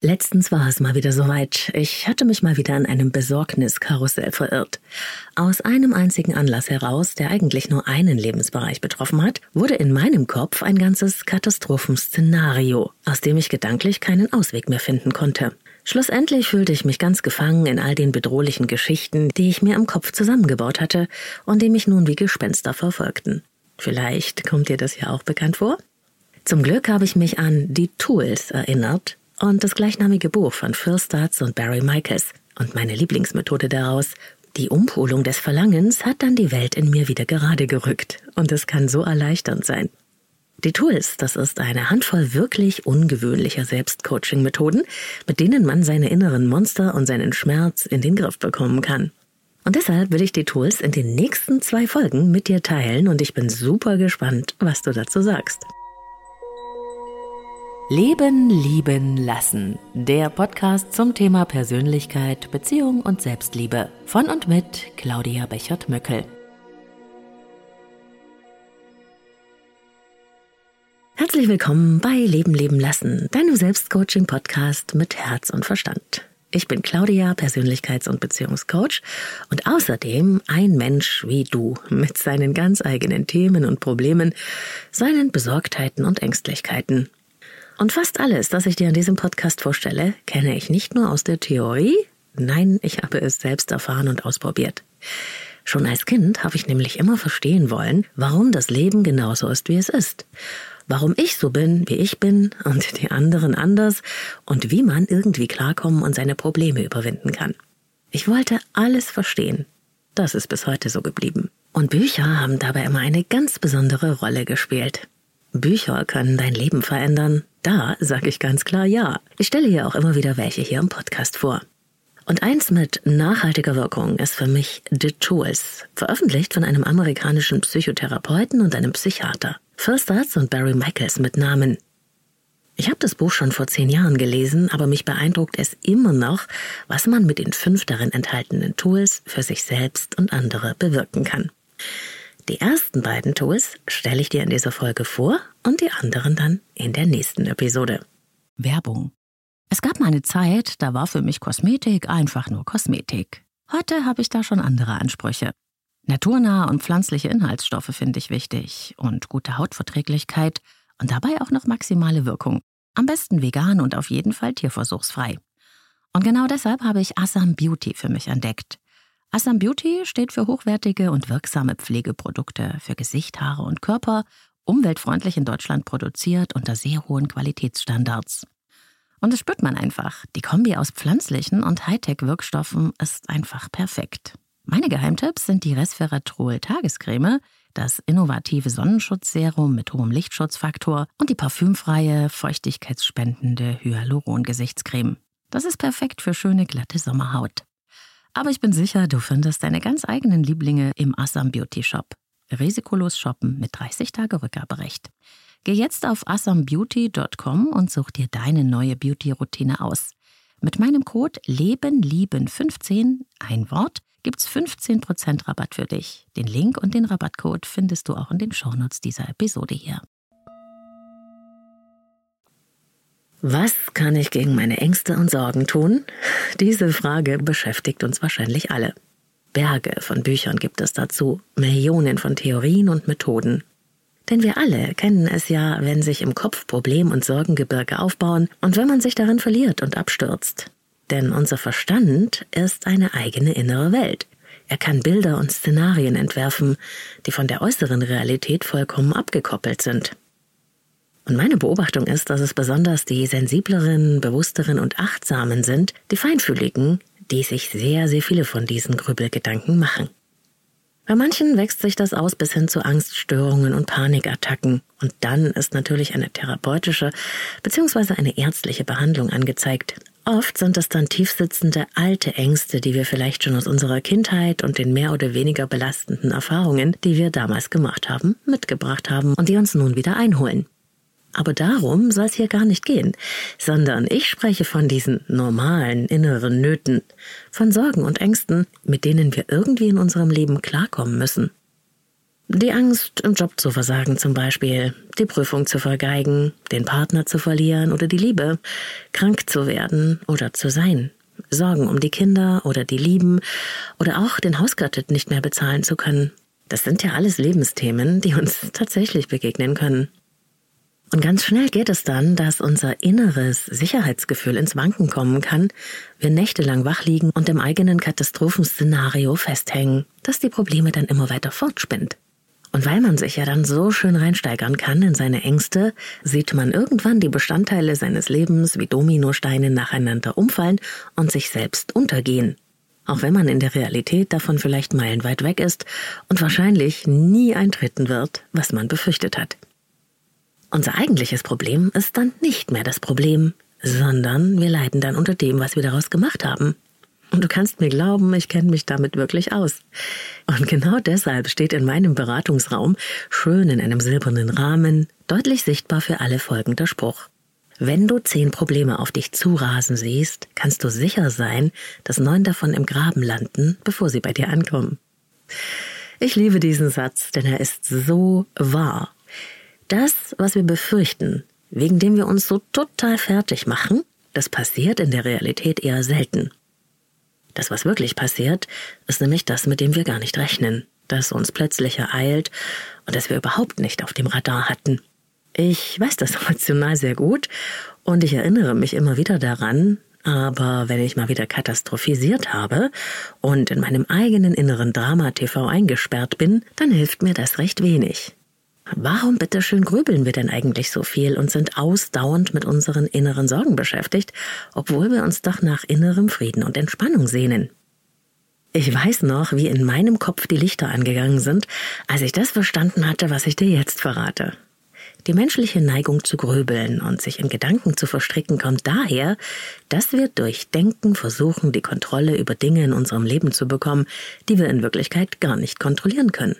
Letztens war es mal wieder soweit. Ich hatte mich mal wieder in einem Besorgniskarussell verirrt. Aus einem einzigen Anlass heraus, der eigentlich nur einen Lebensbereich betroffen hat, wurde in meinem Kopf ein ganzes Katastrophenszenario, aus dem ich gedanklich keinen Ausweg mehr finden konnte. Schlussendlich fühlte ich mich ganz gefangen in all den bedrohlichen Geschichten, die ich mir im Kopf zusammengebaut hatte und die mich nun wie Gespenster verfolgten. Vielleicht kommt dir das ja auch bekannt vor? Zum Glück habe ich mich an die Tools erinnert, und das gleichnamige Buch von Phil Stutz und Barry Michaels. Und meine Lieblingsmethode daraus, die Umpolung des Verlangens, hat dann die Welt in mir wieder gerade gerückt. Und es kann so erleichternd sein. Die Tools, das ist eine Handvoll wirklich ungewöhnlicher Selbstcoaching-Methoden, mit denen man seine inneren Monster und seinen Schmerz in den Griff bekommen kann. Und deshalb will ich die Tools in den nächsten zwei Folgen mit dir teilen und ich bin super gespannt, was du dazu sagst. Leben, lieben, lassen. Der Podcast zum Thema Persönlichkeit, Beziehung und Selbstliebe. Von und mit Claudia Bechert-Möckel. Herzlich willkommen bei Leben, leben, lassen, deinem Selbstcoaching-Podcast mit Herz und Verstand. Ich bin Claudia, Persönlichkeits- und Beziehungscoach und außerdem ein Mensch wie du mit seinen ganz eigenen Themen und Problemen, seinen Besorgtheiten und Ängstlichkeiten und fast alles, das ich dir in diesem Podcast vorstelle, kenne ich nicht nur aus der Theorie, nein, ich habe es selbst erfahren und ausprobiert. Schon als Kind habe ich nämlich immer verstehen wollen, warum das Leben genauso ist, wie es ist. Warum ich so bin, wie ich bin und die anderen anders und wie man irgendwie klarkommen und seine Probleme überwinden kann. Ich wollte alles verstehen. Das ist bis heute so geblieben. Und Bücher haben dabei immer eine ganz besondere Rolle gespielt. Bücher können dein Leben verändern. Da sage ich ganz klar ja. Ich stelle hier auch immer wieder welche hier im Podcast vor. Und eins mit nachhaltiger Wirkung ist für mich The Tools, veröffentlicht von einem amerikanischen Psychotherapeuten und einem Psychiater. Phil Stutz und Barry Michaels mit Namen. Ich habe das Buch schon vor zehn Jahren gelesen, aber mich beeindruckt es immer noch, was man mit den fünf darin enthaltenen Tools für sich selbst und andere bewirken kann. Die ersten beiden Tools stelle ich dir in dieser Folge vor und die anderen dann in der nächsten Episode. Werbung. Es gab mal eine Zeit, da war für mich Kosmetik einfach nur Kosmetik. Heute habe ich da schon andere Ansprüche. Naturnahe und pflanzliche Inhaltsstoffe finde ich wichtig und gute Hautverträglichkeit und dabei auch noch maximale Wirkung. Am besten vegan und auf jeden Fall tierversuchsfrei. Und genau deshalb habe ich Assam Beauty für mich entdeckt. Assam Beauty steht für hochwertige und wirksame Pflegeprodukte für Gesicht, Haare und Körper, umweltfreundlich in Deutschland produziert unter sehr hohen Qualitätsstandards. Und das spürt man einfach. Die Kombi aus pflanzlichen und Hightech-Wirkstoffen ist einfach perfekt. Meine Geheimtipps sind die Resveratrol Tagescreme, das innovative Sonnenschutzserum mit hohem Lichtschutzfaktor und die parfümfreie, feuchtigkeitsspendende Hyaluron-Gesichtscreme. Das ist perfekt für schöne, glatte Sommerhaut. Aber ich bin sicher, du findest deine ganz eigenen Lieblinge im Assam Beauty Shop. Risikolos shoppen mit 30 Tage Rückgaberecht. Geh jetzt auf assambeauty.com und such dir deine neue Beauty-Routine aus. Mit meinem Code LebenLieben15, ein Wort, gibt's 15% Rabatt für dich. Den Link und den Rabattcode findest du auch in den Shownotes dieser Episode hier. Was kann ich gegen meine Ängste und Sorgen tun? Diese Frage beschäftigt uns wahrscheinlich alle. Berge von Büchern gibt es dazu, Millionen von Theorien und Methoden. Denn wir alle kennen es ja, wenn sich im Kopf Problem- und Sorgengebirge aufbauen und wenn man sich darin verliert und abstürzt. Denn unser Verstand ist eine eigene innere Welt. Er kann Bilder und Szenarien entwerfen, die von der äußeren Realität vollkommen abgekoppelt sind. Und meine Beobachtung ist, dass es besonders die sensibleren, bewussteren und achtsamen sind, die feinfühligen, die sich sehr, sehr viele von diesen Grübelgedanken machen. Bei manchen wächst sich das aus bis hin zu Angststörungen und Panikattacken. Und dann ist natürlich eine therapeutische bzw. eine ärztliche Behandlung angezeigt. Oft sind es dann tiefsitzende alte Ängste, die wir vielleicht schon aus unserer Kindheit und den mehr oder weniger belastenden Erfahrungen, die wir damals gemacht haben, mitgebracht haben und die uns nun wieder einholen. Aber darum soll es hier gar nicht gehen, sondern ich spreche von diesen normalen inneren Nöten, von Sorgen und Ängsten, mit denen wir irgendwie in unserem Leben klarkommen müssen. Die Angst, im Job zu versagen zum Beispiel, die Prüfung zu vergeigen, den Partner zu verlieren oder die Liebe, krank zu werden oder zu sein, Sorgen um die Kinder oder die Lieben oder auch den Hauskredit nicht mehr bezahlen zu können. Das sind ja alles Lebensthemen, die uns tatsächlich begegnen können. Und ganz schnell geht es dann, dass unser inneres Sicherheitsgefühl ins Wanken kommen kann, wir nächtelang wach liegen und im eigenen Katastrophenszenario festhängen, das die Probleme dann immer weiter fortspinnt. Und weil man sich ja dann so schön reinsteigern kann in seine Ängste, sieht man irgendwann die Bestandteile seines Lebens wie Dominosteine nacheinander umfallen und sich selbst untergehen. Auch wenn man in der Realität davon vielleicht meilenweit weg ist und wahrscheinlich nie eintreten wird, was man befürchtet hat. Unser eigentliches Problem ist dann nicht mehr das Problem, sondern wir leiden dann unter dem, was wir daraus gemacht haben. Und du kannst mir glauben, ich kenne mich damit wirklich aus. Und genau deshalb steht in meinem Beratungsraum, schön in einem silbernen Rahmen, deutlich sichtbar für alle folgender Spruch. Wenn du zehn Probleme auf dich zurasen siehst, kannst du sicher sein, dass neun davon im Graben landen, bevor sie bei dir ankommen. Ich liebe diesen Satz, denn er ist so wahr. Das, was wir befürchten, wegen dem wir uns so total fertig machen, das passiert in der Realität eher selten. Das, was wirklich passiert, ist nämlich das, mit dem wir gar nicht rechnen, das uns plötzlich ereilt und das wir überhaupt nicht auf dem Radar hatten. Ich weiß das emotional sehr gut und ich erinnere mich immer wieder daran, aber wenn ich mal wieder katastrophisiert habe und in meinem eigenen inneren Drama-TV eingesperrt bin, dann hilft mir das recht wenig. Warum bitteschön grübeln wir denn eigentlich so viel und sind ausdauernd mit unseren inneren Sorgen beschäftigt, obwohl wir uns doch nach innerem Frieden und Entspannung sehnen? Ich weiß noch, wie in meinem Kopf die Lichter angegangen sind, als ich das verstanden hatte, was ich dir jetzt verrate. Die menschliche Neigung zu grübeln und sich in Gedanken zu verstricken kommt daher, dass wir durch Denken versuchen, die Kontrolle über Dinge in unserem Leben zu bekommen, die wir in Wirklichkeit gar nicht kontrollieren können.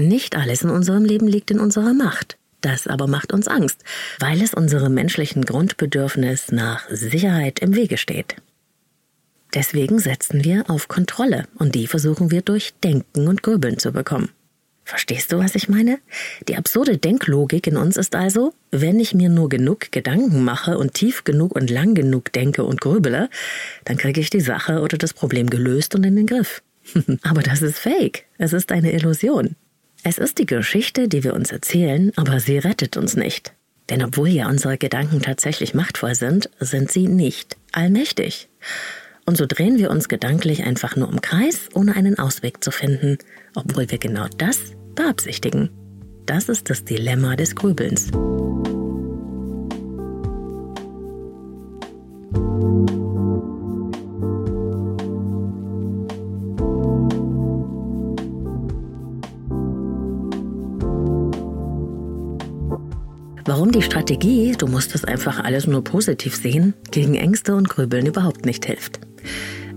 Nicht alles in unserem Leben liegt in unserer Macht. Das aber macht uns Angst, weil es unserem menschlichen Grundbedürfnis nach Sicherheit im Wege steht. Deswegen setzen wir auf Kontrolle und die versuchen wir durch Denken und Grübeln zu bekommen. Verstehst du, was ich meine? Die absurde Denklogik in uns ist also, wenn ich mir nur genug Gedanken mache und tief genug und lang genug denke und grübele, dann kriege ich die Sache oder das Problem gelöst und in den Griff. Aber das ist fake. Es ist eine Illusion. Es ist die Geschichte, die wir uns erzählen, aber sie rettet uns nicht. Denn obwohl ja unsere Gedanken tatsächlich machtvoll sind, sind sie nicht allmächtig. Und so drehen wir uns gedanklich einfach nur im Kreis, ohne einen Ausweg zu finden, obwohl wir genau das beabsichtigen. Das ist das Dilemma des Grübelns. Warum die Strategie, du musst es einfach alles nur positiv sehen, gegen Ängste und Grübeln überhaupt nicht hilft.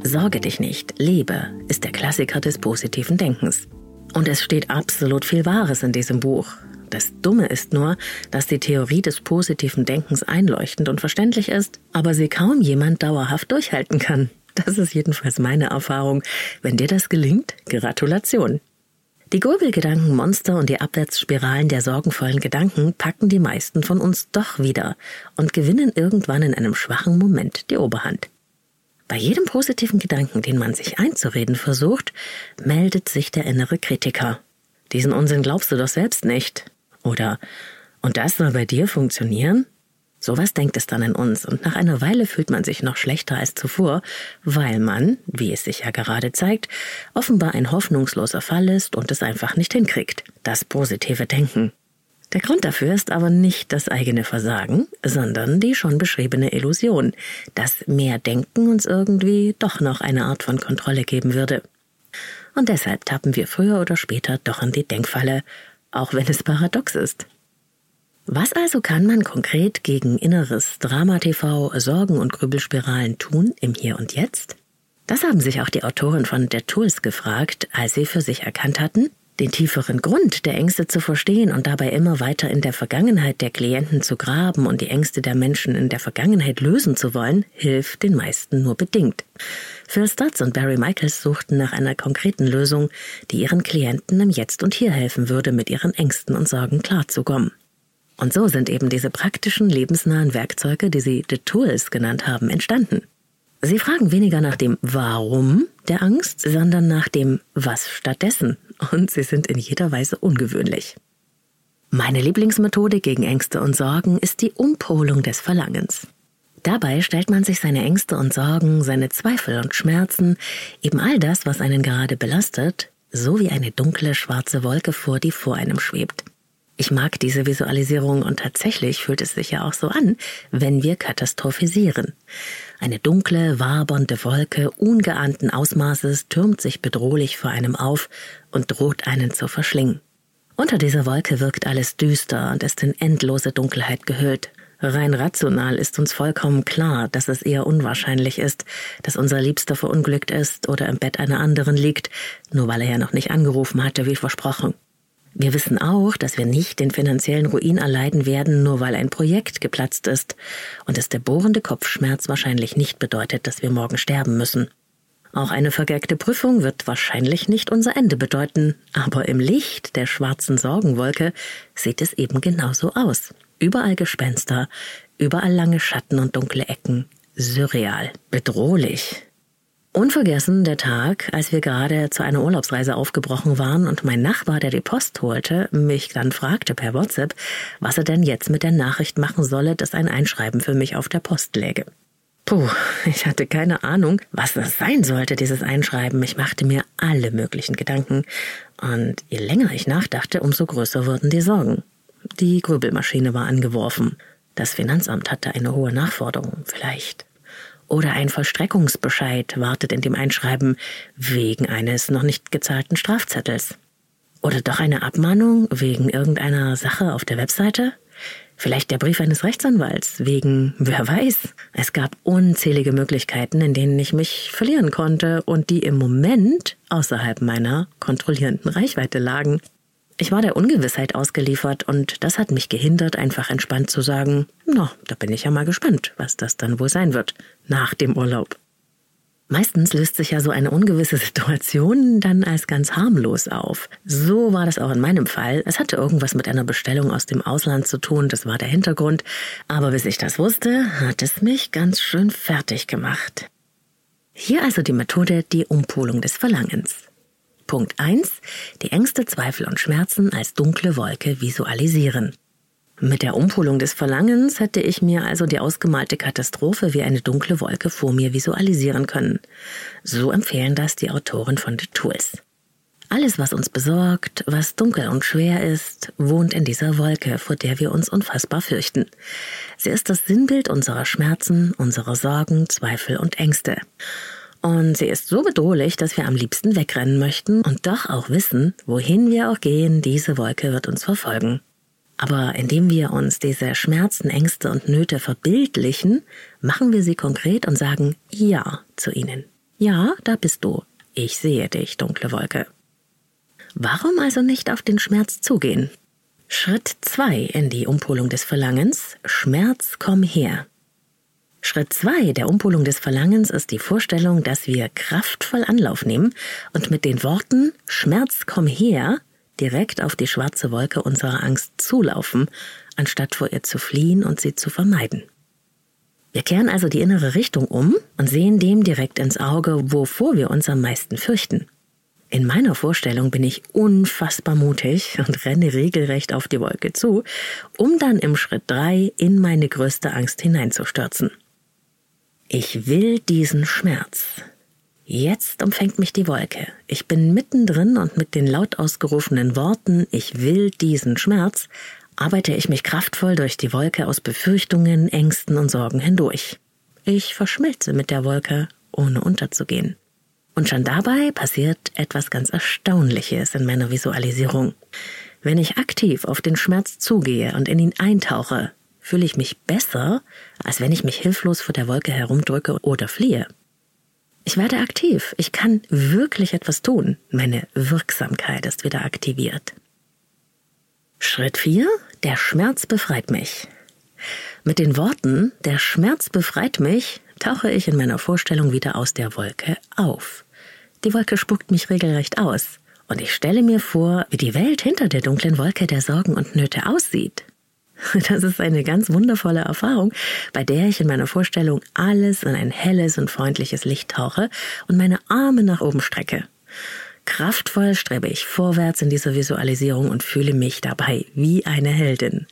Sorge dich nicht, lebe, ist der Klassiker des positiven Denkens. Und es steht absolut viel Wahres in diesem Buch. Das Dumme ist nur, dass die Theorie des positiven Denkens einleuchtend und verständlich ist, aber sie kaum jemand dauerhaft durchhalten kann. Das ist jedenfalls meine Erfahrung. Wenn dir das gelingt, Gratulation. Die Grübelgedankenmonster und die Abwärtsspiralen der sorgenvollen Gedanken packen die meisten von uns doch wieder und gewinnen irgendwann in einem schwachen Moment die Oberhand. Bei jedem positiven Gedanken, den man sich einzureden versucht, meldet sich der innere Kritiker. Diesen Unsinn glaubst du doch selbst nicht. Oder, und das soll bei dir funktionieren? Sowas denkt es dann in uns und nach einer Weile fühlt man sich noch schlechter als zuvor, weil man, wie es sich ja gerade zeigt, offenbar ein hoffnungsloser Fall ist und es einfach nicht hinkriegt. Das positive Denken. Der Grund dafür ist aber nicht das eigene Versagen, sondern die schon beschriebene Illusion, dass mehr Denken uns irgendwie doch noch eine Art von Kontrolle geben würde. Und deshalb tappen wir früher oder später doch in die Denkfalle, auch wenn es paradox ist. Was also kann man konkret gegen inneres Drama-TV, Sorgen und Grübelspiralen tun im Hier und Jetzt? Das haben sich auch die Autoren von The Tools gefragt, als sie für sich erkannt hatten, Den tieferen Grund der Ängste zu verstehen und dabei immer weiter in der Vergangenheit der Klienten zu graben und die Ängste der Menschen in der Vergangenheit lösen zu wollen, hilft den meisten nur bedingt. Phil Stutz und Barry Michaels suchten nach einer konkreten Lösung, die ihren Klienten im Jetzt und Hier helfen würde, mit ihren Ängsten und Sorgen klarzukommen. Und so sind eben diese praktischen, lebensnahen Werkzeuge, die sie The Tools genannt haben, entstanden. Sie fragen weniger nach dem Warum der Angst, sondern nach dem Was stattdessen. Und sie sind in jeder Weise ungewöhnlich. Meine Lieblingsmethode gegen Ängste und Sorgen ist die Umpolung des Verlangens. Dabei stellt man sich seine Ängste und Sorgen, seine Zweifel und Schmerzen, eben all das, was einen gerade belastet, so wie eine dunkle schwarze Wolke vor, die vor einem schwebt. Ich mag diese Visualisierung und tatsächlich fühlt es sich ja auch so an, wenn wir katastrophisieren. Eine dunkle, wabernde Wolke ungeahnten Ausmaßes türmt sich bedrohlich vor einem auf und droht einen zu verschlingen. Unter dieser Wolke wirkt alles düster und ist in endlose Dunkelheit gehüllt. Rein rational ist uns vollkommen klar, dass es eher unwahrscheinlich ist, dass unser Liebster verunglückt ist oder im Bett einer anderen liegt, nur weil er ja noch nicht angerufen hatte, wie versprochen. Wir wissen auch, dass wir nicht den finanziellen Ruin erleiden werden, nur weil ein Projekt geplatzt ist und dass der bohrende Kopfschmerz wahrscheinlich nicht bedeutet, dass wir morgen sterben müssen. Auch eine vergeigte Prüfung wird wahrscheinlich nicht unser Ende bedeuten, aber im Licht der schwarzen Sorgenwolke sieht es eben genauso aus. Überall Gespenster, überall lange Schatten und dunkle Ecken. Surreal, bedrohlich. Unvergessen der Tag, als wir gerade zu einer Urlaubsreise aufgebrochen waren und mein Nachbar, der die Post holte, mich dann fragte per WhatsApp, was er denn jetzt mit der Nachricht machen solle, dass ein Einschreiben für mich auf der Post läge. Puh, ich hatte keine Ahnung, was das sein sollte, dieses Einschreiben. Ich machte mir alle möglichen Gedanken. Und je länger ich nachdachte, umso größer wurden die Sorgen. Die Grübelmaschine war angeworfen. Das Finanzamt hatte eine hohe Nachforderung, vielleicht. Oder ein Vollstreckungsbescheid wartet in dem Einschreiben wegen eines noch nicht gezahlten Strafzettels. Oder doch eine Abmahnung wegen irgendeiner Sache auf der Webseite? Vielleicht der Brief eines Rechtsanwalts wegen, wer weiß. Es gab unzählige Möglichkeiten, in denen ich mich verlieren konnte und die im Moment außerhalb meiner kontrollierenden Reichweite lagen. Ich war der Ungewissheit ausgeliefert und das hat mich gehindert, einfach entspannt zu sagen, na, da bin ich ja mal gespannt, was das dann wohl sein wird nach dem Urlaub. Meistens löst sich ja so eine ungewisse Situation dann als ganz harmlos auf. So war das auch in meinem Fall. Es hatte irgendwas mit einer Bestellung aus dem Ausland zu tun, das war der Hintergrund. Aber bis ich das wusste, hat es mich ganz schön fertig gemacht. Hier also die Methode, die Umpolung des Verlangens. Punkt 1. Die Ängste, Zweifel und Schmerzen als dunkle Wolke visualisieren. Mit der Umpolung des Verlangens hätte ich mir also die ausgemalte Katastrophe wie eine dunkle Wolke vor mir visualisieren können. So empfehlen das die Autoren von The Tools. Alles, was uns besorgt, was dunkel und schwer ist, wohnt in dieser Wolke, vor der wir uns unfassbar fürchten. Sie ist das Sinnbild unserer Schmerzen, unserer Sorgen, Zweifel und Ängste. Und sie ist so bedrohlich, dass wir am liebsten wegrennen möchten und doch auch wissen, wohin wir auch gehen, diese Wolke wird uns verfolgen. Aber indem wir uns diese Schmerzen, Ängste und Nöte verbildlichen, machen wir sie konkret und sagen Ja zu ihnen. Ja, da bist du. Ich sehe dich, dunkle Wolke. Warum also nicht auf den Schmerz zugehen? Schritt zwei in die Umpolung des Verlangens. Schmerz, komm her. Schritt zwei der Umpolung des Verlangens ist die Vorstellung, dass wir kraftvoll Anlauf nehmen und mit den Worten Schmerz komm her direkt auf die schwarze Wolke unserer Angst zulaufen, anstatt vor ihr zu fliehen und sie zu vermeiden. Wir kehren also die innere Richtung um und sehen dem direkt ins Auge, wovor wir uns am meisten fürchten. In meiner Vorstellung bin ich unfassbar mutig und renne regelrecht auf die Wolke zu, um dann im Schritt drei in meine größte Angst hineinzustürzen. Ich will diesen Schmerz. Jetzt umfängt mich die Wolke. Ich bin mittendrin und mit den laut ausgerufenen Worten Ich will diesen Schmerz arbeite ich mich kraftvoll durch die Wolke aus Befürchtungen, Ängsten und Sorgen hindurch. Ich verschmelze mit der Wolke, ohne unterzugehen. Und schon dabei passiert etwas ganz Erstaunliches in meiner Visualisierung. Wenn ich aktiv auf den Schmerz zugehe und in ihn eintauche, fühle ich mich besser, als wenn ich mich hilflos vor der Wolke herumdrücke oder fliehe. Ich werde aktiv. Ich kann wirklich etwas tun. Meine Wirksamkeit ist wieder aktiviert. Schritt 4. Der Schmerz befreit mich. Mit den Worten Der Schmerz befreit mich tauche ich in meiner Vorstellung wieder aus der Wolke auf. Die Wolke spuckt mich regelrecht aus. Und ich stelle mir vor, wie die Welt hinter der dunklen Wolke der Sorgen und Nöte aussieht. Das ist eine ganz wundervolle Erfahrung, bei der ich in meiner Vorstellung alles in ein helles und freundliches Licht tauche und meine Arme nach oben strecke. Kraftvoll strebe ich vorwärts in dieser Visualisierung und fühle mich dabei wie eine Heldin.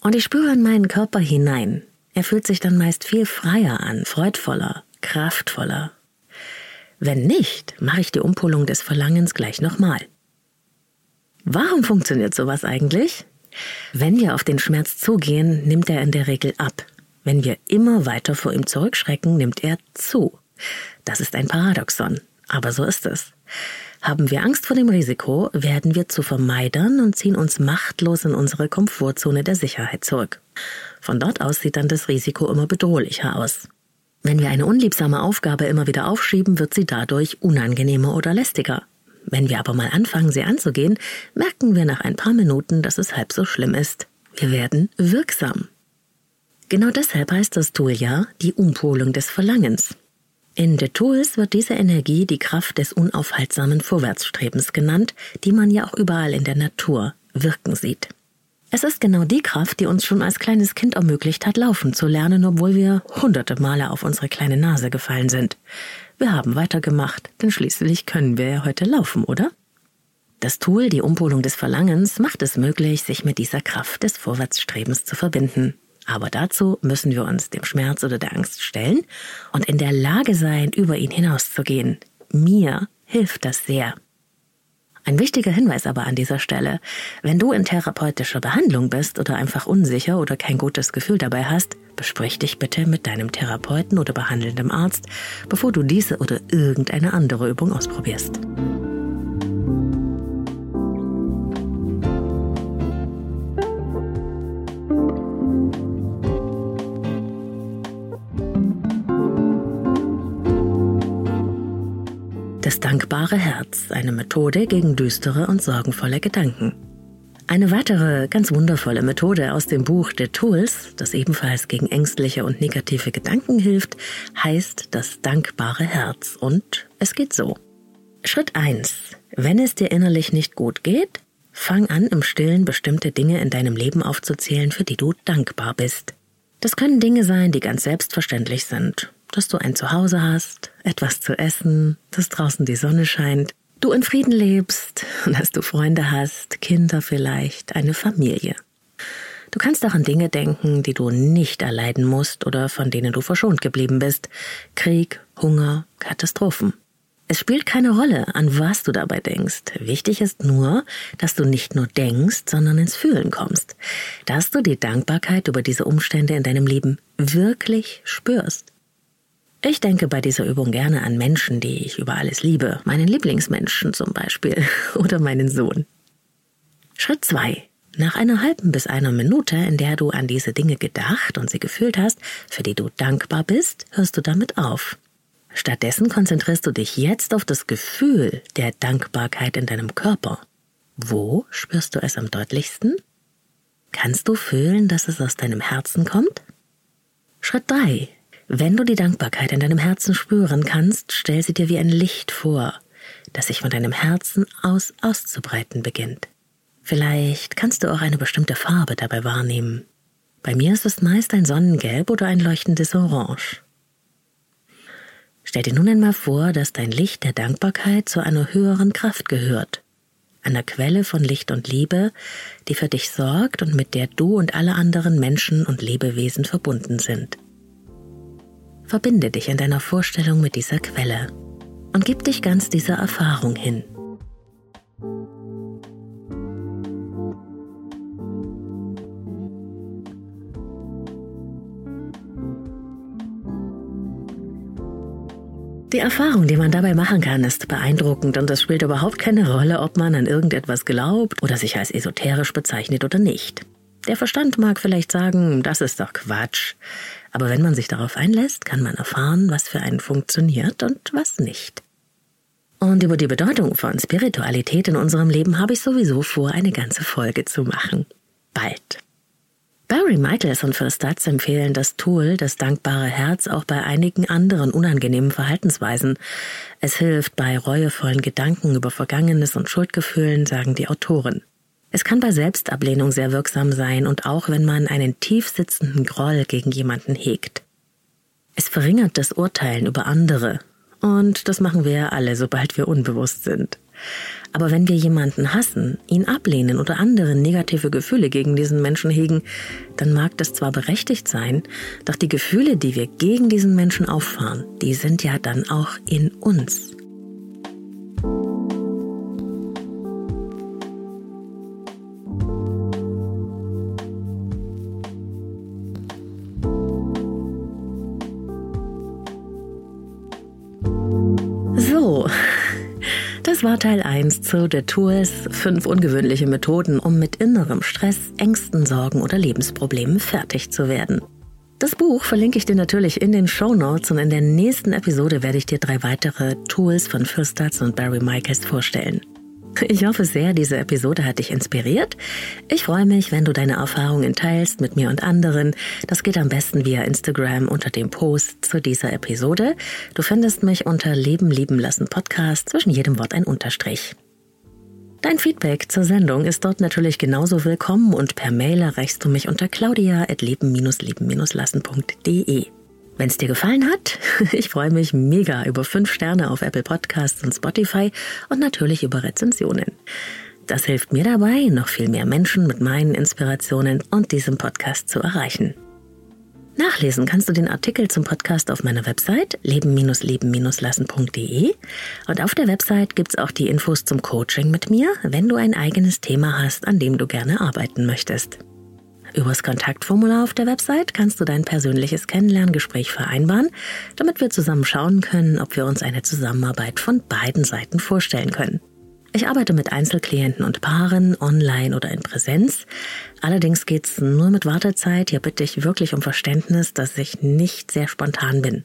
Und ich spüre in meinen Körper hinein. Er fühlt sich dann meist viel freier an, freudvoller, kraftvoller. Wenn nicht, mache ich die Umpolung des Verlangens gleich nochmal. Warum funktioniert sowas eigentlich? Wenn wir auf den Schmerz zugehen, nimmt er in der Regel ab. Wenn wir immer weiter vor ihm zurückschrecken, nimmt er zu. Das ist ein Paradoxon, aber so ist es. Haben wir Angst vor dem Risiko, werden wir zu Vermeidern und ziehen uns machtlos in unsere Komfortzone der Sicherheit zurück. Von dort aus sieht dann das Risiko immer bedrohlicher aus. Wenn wir eine unliebsame Aufgabe immer wieder aufschieben, wird sie dadurch unangenehmer oder lästiger. Wenn wir aber mal anfangen, sie anzugehen, merken wir nach ein paar Minuten, dass es halb so schlimm ist. Wir werden wirksam. Genau deshalb heißt das Tool ja die Umpolung des Verlangens. In The Tools wird diese Energie die Kraft des unaufhaltsamen Vorwärtsstrebens genannt, die man ja auch überall in der Natur wirken sieht. Es ist genau die Kraft, die uns schon als kleines Kind ermöglicht hat, laufen zu lernen, obwohl wir hunderte Male auf unsere kleine Nase gefallen sind. Wir haben weitergemacht, denn schließlich können wir ja heute laufen, oder? Das Tool, die Umpolung des Verlangens, macht es möglich, sich mit dieser Kraft des Vorwärtsstrebens zu verbinden. Aber dazu müssen wir uns dem Schmerz oder der Angst stellen und in der Lage sein, über ihn hinauszugehen. Mir hilft das sehr. Ein wichtiger Hinweis aber an dieser Stelle, wenn du in therapeutischer Behandlung bist oder einfach unsicher oder kein gutes Gefühl dabei hast, besprich dich bitte mit deinem Therapeuten oder behandelndem Arzt, bevor du diese oder irgendeine andere Übung ausprobierst. Dankbare Herz, eine Methode gegen düstere und sorgenvolle Gedanken. Eine weitere ganz wundervolle Methode aus dem Buch The Tools, das ebenfalls gegen ängstliche und negative Gedanken hilft, heißt das dankbare Herz und es geht so. Schritt 1. Wenn es dir innerlich nicht gut geht, fang an, im Stillen bestimmte Dinge in deinem Leben aufzuzählen, für die du dankbar bist. Das können Dinge sein, die ganz selbstverständlich sind dass du ein Zuhause hast, etwas zu essen, dass draußen die Sonne scheint, du in Frieden lebst dass du Freunde hast, Kinder vielleicht, eine Familie. Du kannst auch an Dinge denken, die du nicht erleiden musst oder von denen du verschont geblieben bist. Krieg, Hunger, Katastrophen. Es spielt keine Rolle, an was du dabei denkst. Wichtig ist nur, dass du nicht nur denkst, sondern ins Fühlen kommst. Dass du die Dankbarkeit über diese Umstände in deinem Leben wirklich spürst. Ich denke bei dieser Übung gerne an Menschen, die ich über alles liebe, meinen Lieblingsmenschen zum Beispiel oder meinen Sohn. Schritt zwei: Nach einer halben bis einer Minute, in der du an diese Dinge gedacht und sie gefühlt hast, für die du dankbar bist, hörst du damit auf. Stattdessen konzentrierst du dich jetzt auf das Gefühl der Dankbarkeit in deinem Körper. Wo spürst du es am deutlichsten? Kannst du fühlen, dass es aus deinem Herzen kommt? Schritt drei: wenn du die Dankbarkeit in deinem Herzen spüren kannst, stell sie dir wie ein Licht vor, das sich von deinem Herzen aus auszubreiten beginnt. Vielleicht kannst du auch eine bestimmte Farbe dabei wahrnehmen. Bei mir ist es meist ein Sonnengelb oder ein leuchtendes Orange. Stell dir nun einmal vor, dass dein Licht der Dankbarkeit zu einer höheren Kraft gehört, einer Quelle von Licht und Liebe, die für dich sorgt und mit der du und alle anderen Menschen und Lebewesen verbunden sind. Verbinde dich in deiner Vorstellung mit dieser Quelle und gib dich ganz dieser Erfahrung hin. Die Erfahrung, die man dabei machen kann, ist beeindruckend und es spielt überhaupt keine Rolle, ob man an irgendetwas glaubt oder sich als esoterisch bezeichnet oder nicht. Der Verstand mag vielleicht sagen, das ist doch Quatsch. Aber wenn man sich darauf einlässt, kann man erfahren, was für einen funktioniert und was nicht. Und über die Bedeutung von Spiritualität in unserem Leben habe ich sowieso vor, eine ganze Folge zu machen. Bald. Barry Michaels und First Stats empfehlen das Tool, das dankbare Herz, auch bei einigen anderen unangenehmen Verhaltensweisen. Es hilft bei reuevollen Gedanken über Vergangenes und Schuldgefühlen, sagen die Autoren. Es kann bei Selbstablehnung sehr wirksam sein und auch wenn man einen tief sitzenden Groll gegen jemanden hegt. Es verringert das Urteilen über andere. Und das machen wir ja alle, sobald wir unbewusst sind. Aber wenn wir jemanden hassen, ihn ablehnen oder andere negative Gefühle gegen diesen Menschen hegen, dann mag das zwar berechtigt sein, doch die Gefühle, die wir gegen diesen Menschen auffahren, die sind ja dann auch in uns. War Teil 1 zu The Tours, fünf ungewöhnliche Methoden, um mit innerem Stress, Ängsten, Sorgen oder Lebensproblemen fertig zu werden. Das Buch verlinke ich dir natürlich in den Show Notes und in der nächsten Episode werde ich dir drei weitere Tools von Fürstatz und Barry Michaels vorstellen. Ich hoffe sehr, diese Episode hat dich inspiriert. Ich freue mich, wenn du deine Erfahrungen teilst mit mir und anderen. Das geht am besten via Instagram unter dem Post zu dieser Episode. Du findest mich unter Leben lieben lassen Podcast, zwischen jedem Wort ein Unterstrich. Dein Feedback zur Sendung ist dort natürlich genauso willkommen und per Mail erreichst du mich unter claudia.leben-leben-lassen.de. Wenn es dir gefallen hat, ich freue mich mega über fünf Sterne auf Apple Podcasts und Spotify und natürlich über Rezensionen. Das hilft mir dabei, noch viel mehr Menschen mit meinen Inspirationen und diesem Podcast zu erreichen. Nachlesen kannst du den Artikel zum Podcast auf meiner Website leben-leben-lassen.de und auf der Website gibt's auch die Infos zum Coaching mit mir, wenn du ein eigenes Thema hast, an dem du gerne arbeiten möchtest. Übers Kontaktformular auf der Website kannst du dein persönliches Kennenlerngespräch vereinbaren, damit wir zusammen schauen können, ob wir uns eine Zusammenarbeit von beiden Seiten vorstellen können. Ich arbeite mit Einzelklienten und Paaren, online oder in Präsenz. Allerdings geht's nur mit Wartezeit. Hier bitte ich wirklich um Verständnis, dass ich nicht sehr spontan bin.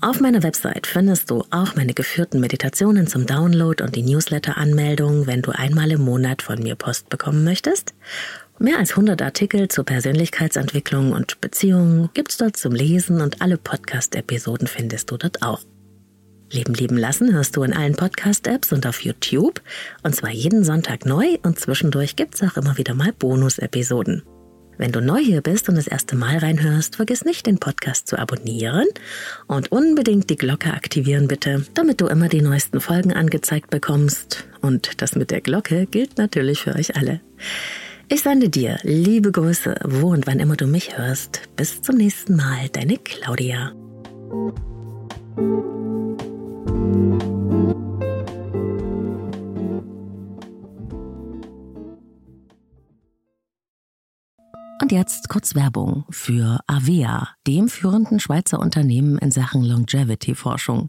Auf meiner Website findest du auch meine geführten Meditationen zum Download und die Newsletter-Anmeldung, wenn du einmal im Monat von mir Post bekommen möchtest. Mehr als 100 Artikel zur Persönlichkeitsentwicklung und Beziehungen gibt's dort zum Lesen und alle Podcast-Episoden findest du dort auch. Leben lieben lassen hörst du in allen Podcast-Apps und auf YouTube und zwar jeden Sonntag neu und zwischendurch gibt's auch immer wieder mal Bonus-Episoden. Wenn du neu hier bist und das erste Mal reinhörst, vergiss nicht, den Podcast zu abonnieren und unbedingt die Glocke aktivieren bitte, damit du immer die neuesten Folgen angezeigt bekommst. Und das mit der Glocke gilt natürlich für euch alle. Ich sende dir liebe Grüße, wo und wann immer du mich hörst. Bis zum nächsten Mal, deine Claudia. Und jetzt kurz Werbung für Avea, dem führenden Schweizer Unternehmen in Sachen Longevity-Forschung.